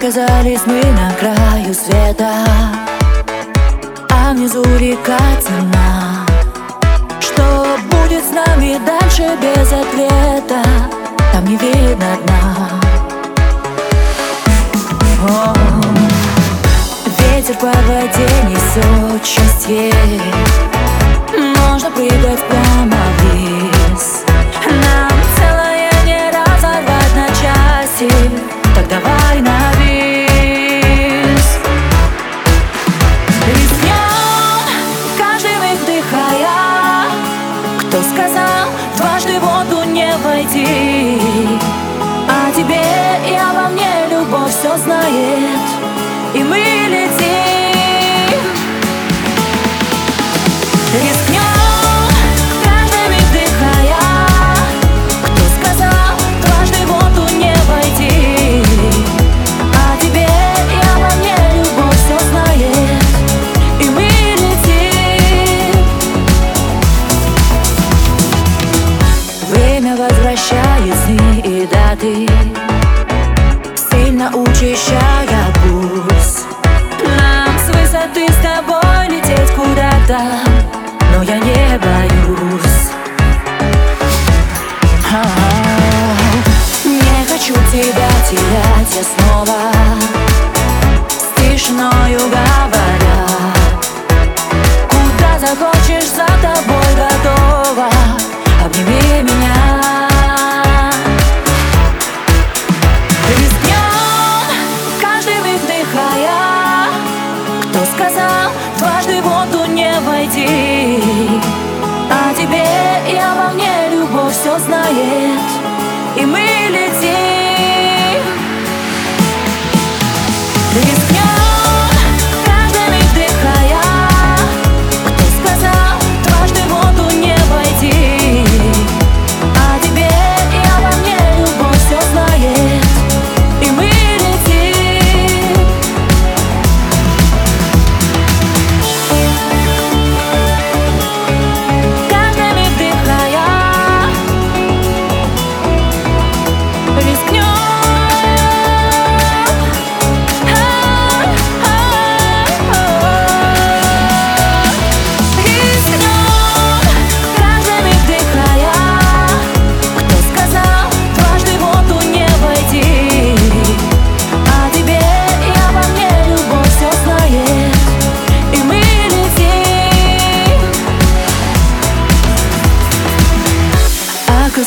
Оказались мы на краю света А внизу река цена. Что будет с нами дальше без ответа Там не видно дна. О, Ветер по воде несет счастье Рискнем, каждый миг вдыхая Кто сказал, дважды в воду не войти? А тебе и обо мне любовь все знает даты Сильно учащая пульс Нам с высоты с тобой лететь куда-то Но я не боюсь. А-а-а. Не хочу тебя терять я снова С тишиною говоря. Куда захочешь, за не войти А тебе и обо мне любовь все знает. И мы летим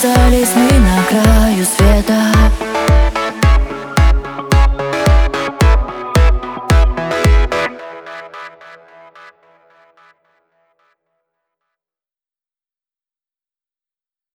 Оказались мы на краю света